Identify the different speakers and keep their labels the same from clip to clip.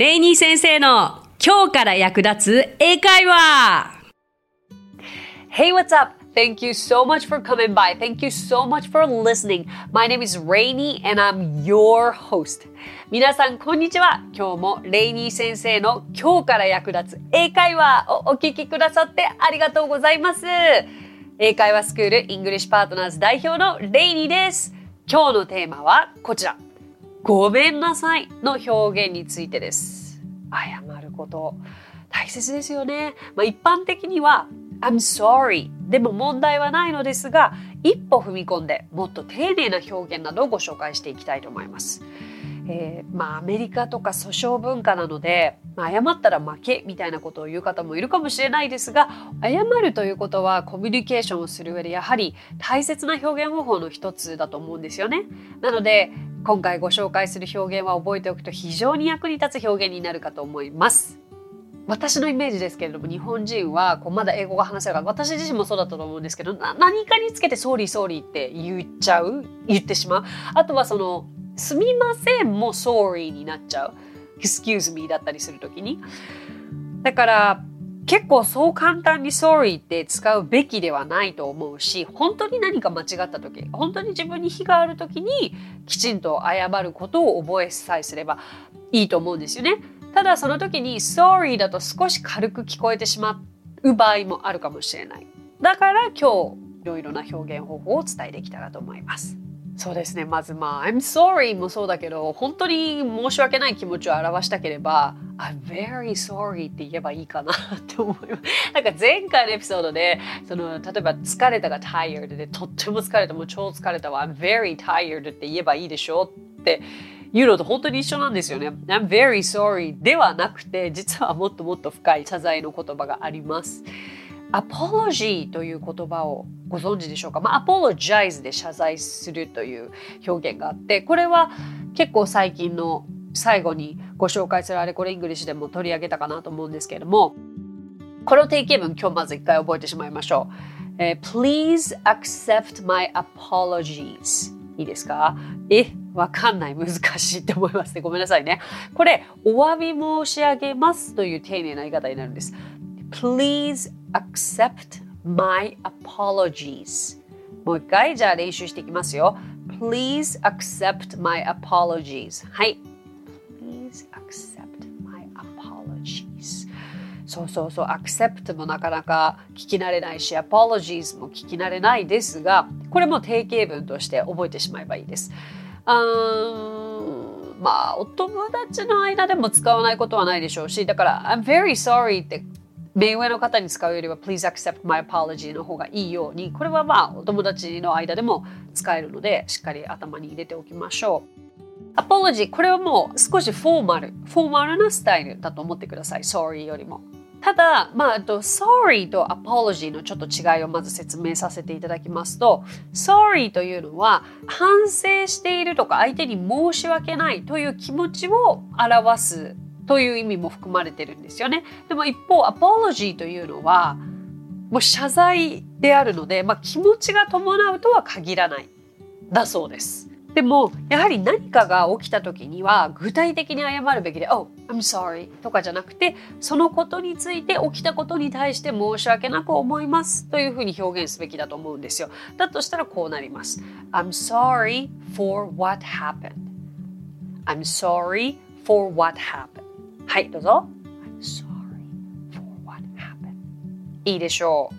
Speaker 1: レイニー先生の今日から役立つ英会話
Speaker 2: Hey, what's up? Thank you so much for coming by. Thank you so much for listening. My name is Rainy and I'm your host. 皆さん、こんにちは。今日もレイニー先生の今日から役立つ英会話をお聞きくださってありがとうございます。英会話スクール English Partners 代表のレイニーです。今日のテーマはこちら。ごめんなさいの表現についてです。謝ること。大切ですよね。まあ、一般的には I'm sorry でも問題はないのですが一歩踏み込んでもっと丁寧な表現などをご紹介していきたいと思います。えー、まあアメリカとか訴訟文化なので、まあ、謝ったら負けみたいなことを言う方もいるかもしれないですが謝るということはコミュニケーションをする上でやはり大切な表現方法の一つだと思うんですよね。なので今回ご紹介する表現は覚えておくと非常に役に立つ表現になるかと思います。私のイメージですけれども日本人はこうまだ英語が話せるから私自身もそうだったと思うんですけど何かにつけて「ソーリーソーリー」って言っちゃう言ってしまう。あとはその「すみません」も「sorry」になっちゃう「excuse me」だったりする時に。だから結構そう簡単に sorry って使うべきではないと思うし本当に何か間違った時本当に自分に非がある時にきちんと謝ることを覚えさえすればいいと思うんですよね。ただその時に sorry だと少し軽く聞こえてしまう場合もあるかもしれない。だから今日いろいろな表現方法をお伝えできたらと思います。そうですね。まずまあ I'm sorry もそうだけど本当に申し訳ない気持ちを表したければ I'm very sorry って言えばいいかなって思います。なんか前回のエピソードでその例えば疲れたが tired でとっても疲れたもう超疲れたわ I'm very tired って言えばいいでしょって言うのと本当に一緒なんですよね。I'm very sorry ではなくて、実はもっともっと深い謝罪の言葉があります。Apology という言葉をご存知でしょうか、まあ、apologize で謝罪するという表現があってこれは結構最近の最後にご紹介するあれこれイングリッシュでも取り上げたかなと思うんですけれどもこの定型文今日まず一回覚えてしまいましょう。えー、Please accept my apologies いいですか？えわかんない。難しいって思いますね。ごめんなさいね。これお詫び申し上げますという丁寧な言い方になるんです。Please accept my apologies. もう一回じゃあ練習していきますよ。Please accept my apologies. はい。Please accept my apologies. そうそうそう。Accept もなかなか聞き慣れないし apologies も聞き慣れないですがこれも定型文として覚えてしまえばいいです。うんまあお友達の間でも使わないことはないでしょうしだから I'm very sorry って目上の方に使うよりは Please accept my apology の方がいいようにこれはまあお友達の間でも使えるのでしっかり頭に入れておきましょう。アポロジーこれはもう少しフォーマルフォーマルなスタイルだと思ってください Sorry よりも。ただ、まあ、と sorry と apology のちょっと違いをまず説明させていただきますと sorry というのは反省しているとか相手に申し訳ないという気持ちを表すという意味も含まれてるんですよね。でも一方 apology というのはもう謝罪であるので、まあ、気持ちが伴うとは限らないだそうです。でもやはり何かが起きた時には具体的に謝るべきで「Oh, I'm sorry」とかじゃなくてそのことについて起きたことに対して申し訳なく思いますというふうに表現すべきだと思うんですよ。だとしたらこうなります。I'm sorry for what happened. I'm sorry for what happened. はい、どうぞ。いいでしょ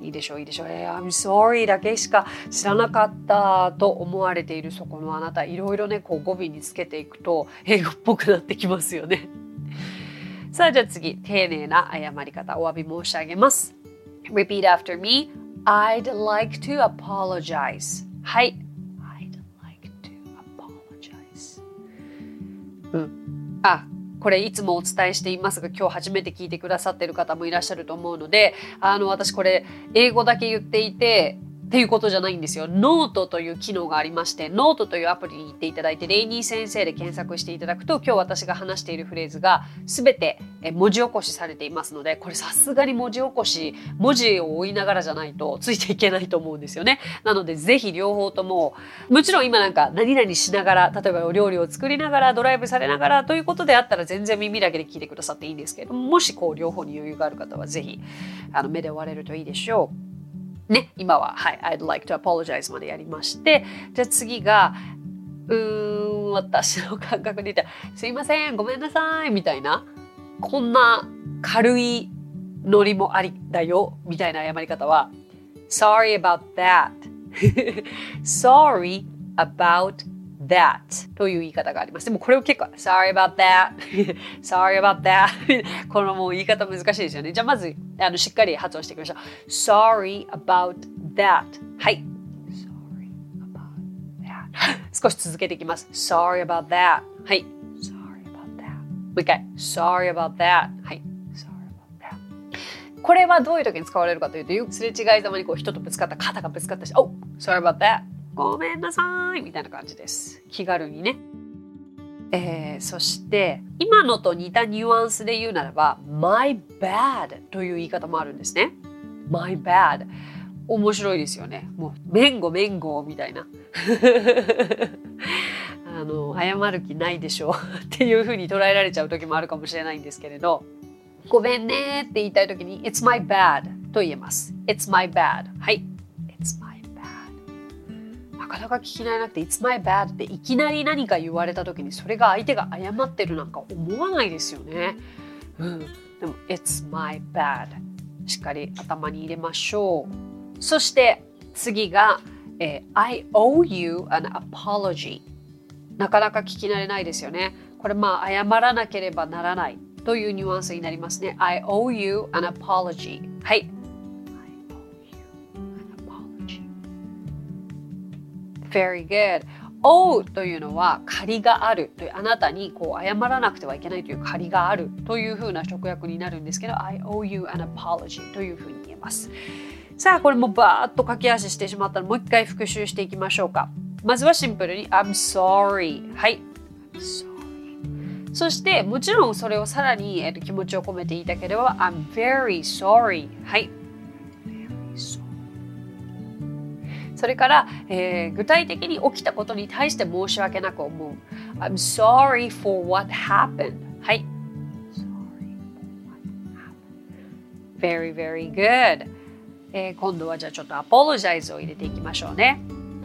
Speaker 2: う。いいでしょういいでしょう、えー、I'm sorry だけしか知らなかったと思われているそこのあなた。いろいろねこう語尾につけていくと英語っぽくなってきますよね。さあじゃあ次。丁寧な謝り方。お詫び申し上げます。Repeat after me. I'd like to apologize. はい。I'd like to apologize. うん。あこれいつもお伝えしていますが今日初めて聞いてくださってる方もいらっしゃると思うのであの私これ英語だけ言っていてっていうことじゃないんですよ。ノートという機能がありまして、ノートというアプリに行っていただいて、レイニー先生で検索していただくと、今日私が話しているフレーズが全て文字起こしされていますので、これさすがに文字起こし、文字を追いながらじゃないとついていけないと思うんですよね。なので、ぜひ両方とも、もちろん今なんか何々しながら、例えばお料理を作りながら、ドライブされながらということであったら全然耳だけで聞いてくださっていいんですけれども、もしこう両方に余裕がある方はぜひあの目で追われるといいでしょう。ね、今は、はい、I'd like to apologize までやりまして、じゃあ次が、うーん、私の感覚で言ったら、すいません、ごめんなさい、みたいな、こんな軽いノリもありだよ、みたいな謝り方は、sorry about that. sorry about that という言い方があります。でもこれ結構 sorry about that.sorry about that. このも言い方難しいですよね。じゃまずあのしっかり発音していきましょう。sorry about that. はい。sorry about that. 少し続けてい。sorry about that. はい。sorry about that. これはどういう時に使われるかというと、すれ違いざまにこう人とぶつかった、肩がぶつかったし、oh, sorry about that. ごめんなさいみたいな感じです。気軽にね。えー、そして今のと似たニュアンスで言うならば my bad という言い方もあるんですね。my bad 面白いですよね。もうめんごめんごみたいな。あの謝る気ないでしょう っていうふうに捉えられちゃう時もあるかもしれないんですけれどごめんねって言いたい時に It's my bad と言えます。It's my bad はい。なかなか聞き慣れなくて「It's my bad」っていきなり何か言われた時にそれが相手が謝ってるなんか思わないですよね。うん、でも「It's my bad」しっかり頭に入れましょう。そして次が、えー、I owe you an apology なかなか聞き慣れないですよね。これまあ謝らなければならないというニュアンスになりますね。I owe you an apology はい。Very good. オうというのは借りがあるというあなたにこう謝らなくてはいけないという借りがあるというふうな直訳になるんですけど I owe you an apology というふうに言えます。さあこれもバーッと駆け足してしまったらもう一回復習していきましょうか。まずはシンプルに I'm sorry はい。sorry そしてもちろんそれをさらに、えー、と気持ちを込めて言いたければ I'm very sorry はい。それから、えー、具体的に起きたことに対して申し訳なく思う。I'm sorry for what happened. はい。Very, very good. えー、今度はじゃあちょっと apologize を入れていきましょうね。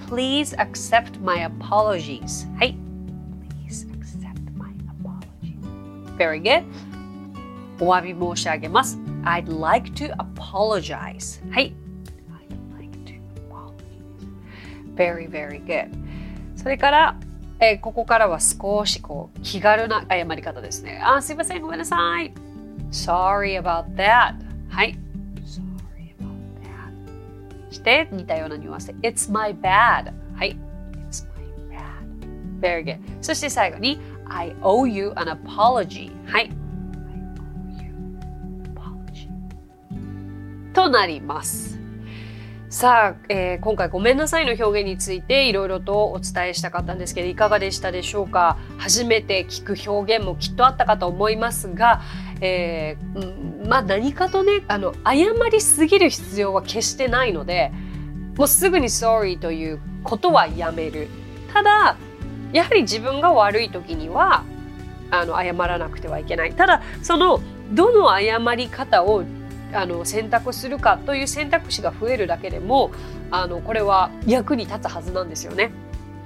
Speaker 2: Please accept my apologies. はい。Please accept my apologies. Very good. お詫び申し上げます。I'd like to apologize. はい。Very, very good. それから、えー、ここからは少しこう気軽な謝り方ですね。あ、すいません、ごめんなさい。Sorry about that. はい。Sorry about that. して似たようなニュアンスで It's my bad. はい。It's my bad. Very good. そして最後に I owe you an apology. はい。となります。さあ、えー、今回ごめんなさいの表現についていろいろとお伝えしたかったんですけどいかがでしたでしょうか？初めて聞く表現もきっとあったかと思いますが、えー、まあ何かとねあの謝りすぎる必要は決してないのでもうすぐに sorry ということはやめる。ただやはり自分が悪い時にはあの謝らなくてはいけない。ただそのどの謝り方をあの選択するかという選択肢が増えるだけでもあのこれは役に立つはずなんですよね。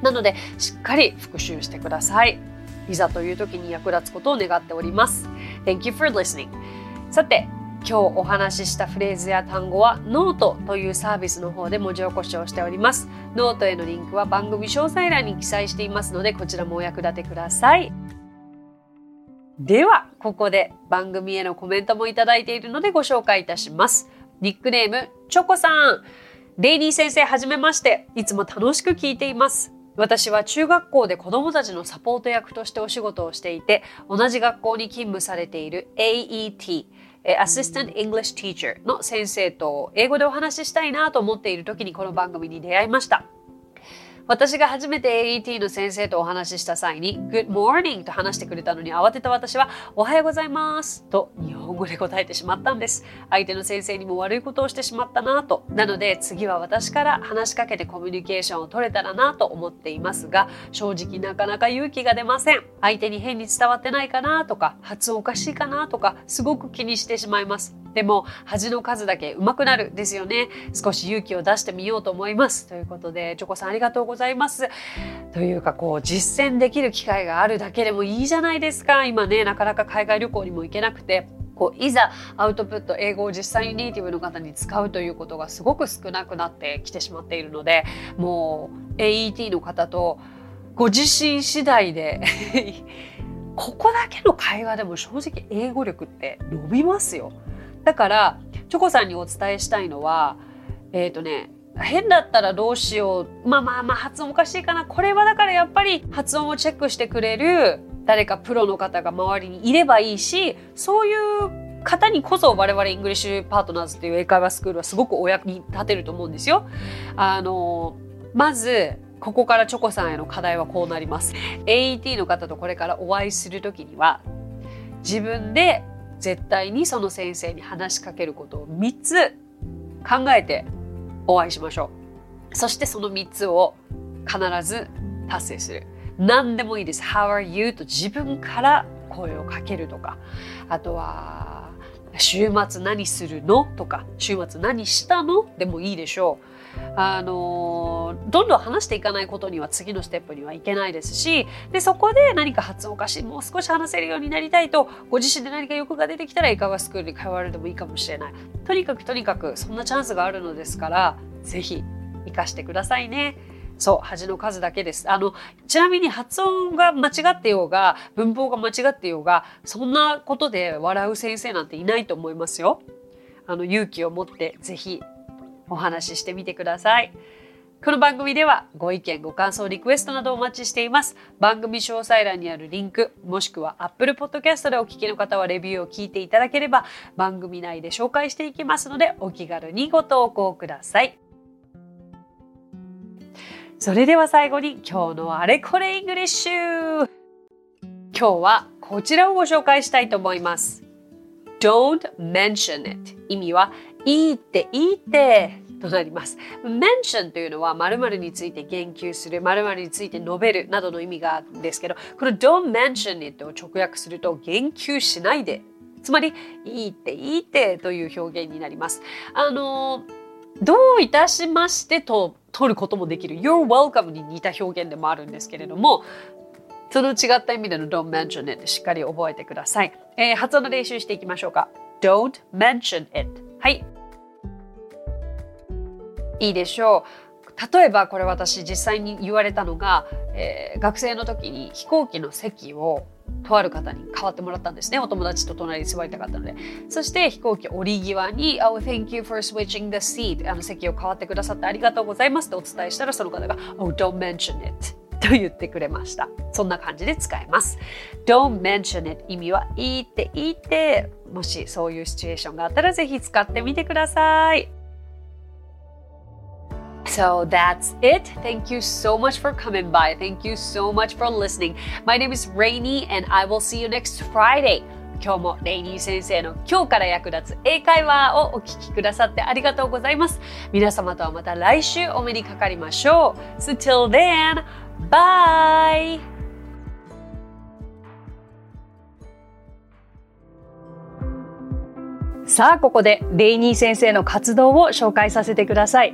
Speaker 2: なのでしっかり復習してください。いざという時に役立つことを願っております。Thank you for listening. さて今日お話ししたフレーズや単語はノートというサービスの方で文字起こしをしております。ノートへのリンクは番組詳細欄に記載していますのでこちらもお役立てください。では、ここで番組へのコメントもいただいているのでご紹介いたします。ニックネーム、チョコさん。レイニー先生、はじめまして。いつも楽しく聞いています。私は中学校で子供たちのサポート役としてお仕事をしていて、同じ学校に勤務されている AET、 Assistant English Teacher の先生と英語でお話ししたいなと思っている時にこの番組に出会いました。私が初めて AET の先生とお話しした際に Good morning と話してくれたのに慌てた私はおはようございますと日本語で答えてしまったんです。相手の先生にも悪いことをしてしまったなと。なので次は私から話しかけてコミュニケーションを取れたらなと思っていますが正直なかなか勇気が出ません。相手に変に伝わってないかなとか発音おかしいかなとかすごく気にしてしまいます。でも恥の数だけ上手くなるですよね。少し勇気を出してみようと思います。ということでチョコさんありがとうございます。というかこう実践できる機会があるだけでもいいじゃないですか。今ねなかなか海外旅行にも行けなくて。こういざアウトプット英語を実際にネイティブの方に使うということがすごく少なくなってきてしまっているのでもう AET の方とご自身次第で ここだけの会話でも正直英語力って伸びますよ。だからチョコさんにお伝えしたいのはえっ、ー、とね変だったらどうしようまあまあまあ発音おかしいかなこれはだからやっぱり発音をチェックしてくれる誰かプロの方が周りにいればいいしそういう方にこそ我々イングリッシュパートナーズっていう英会話スクールはすごくお役に立てると思うんですよ。あのまずここからチョコさんへの課題はこうなります。AET の方とこれからお会いする時には自分で絶対にその先生に話しかけることを3つ考えてお会いしましょう。そしてその3つを必ず達成する。何でもいいです。How are you? と自分から声をかけるとか、あとは週末何するの？とか、週末何したの？でもいいでしょう。あのどんどん話していかないことには次のステップにはいけないですしでそこで何か発音おかしいもう少し話せるようになりたいとご自身で何か欲が出てきたら英会話スクールに通われてもいいかもしれないとにかくとにかくそんなチャンスがあるのですからぜひ活かしてくださいね。そう、恥の数だけです。あの、ちなみに発音が間違ってようが、文法が間違ってようが、そんなことで笑う先生なんていないと思いますよ。あの、勇気を持ってぜひお話ししてみてください。この番組ではご意見、ご感想、リクエストなどお待ちしています。番組詳細欄にあるリンク、もしくは Apple Podcast でお聞きの方はレビューを聞いていただければ番組内で紹介していきますのでお気軽にご投稿ください。それでは最後に今日のあれこれイングリッシュ今日はこちらをご紹介したいと思います。Don't mention it 意味はいいっていいってとなります。mention というのは〇〇について言及する、〇〇について述べるなどの意味があるんですけど、この don't mention it を直訳すると言及しないで、つまりいいっていいってという表現になります。あの、どういたしましてと取ることもできる You're welcome に似た表現でもあるんですけれども、その違った意味での don't mention it しっかり覚えてください。えー、発音の練習していきましょうか。don't mention it はい。いいでしょう。例えばこれ私実際に言われたのが、えー、学生の時に飛行機の席をとある方に代わってもらったんですね。お友達と隣に座りたかったので。そして飛行機降り際に、Oh, thank you for switching the seat. あの席を代わってくださってありがとうございますとお伝えしたらその方が、Oh, don't mention it. と言ってくれました。そんな感じで使えます。Don't mention it 意味はいいっていいって、もしそういうシチュエーションがあったらぜひ使ってみてください。So that's it. Thank you so much for coming by. Thank you so much for listening. My name is Rainy and I will see you next Friday. 今日もレイニー先生の今日から役立つ英会話をお聞きくださってありがとうございます。皆様とはまた来週お目にかかりましょう。So till then, bye!
Speaker 1: さあここでレイニー先生の活動を紹介させてください。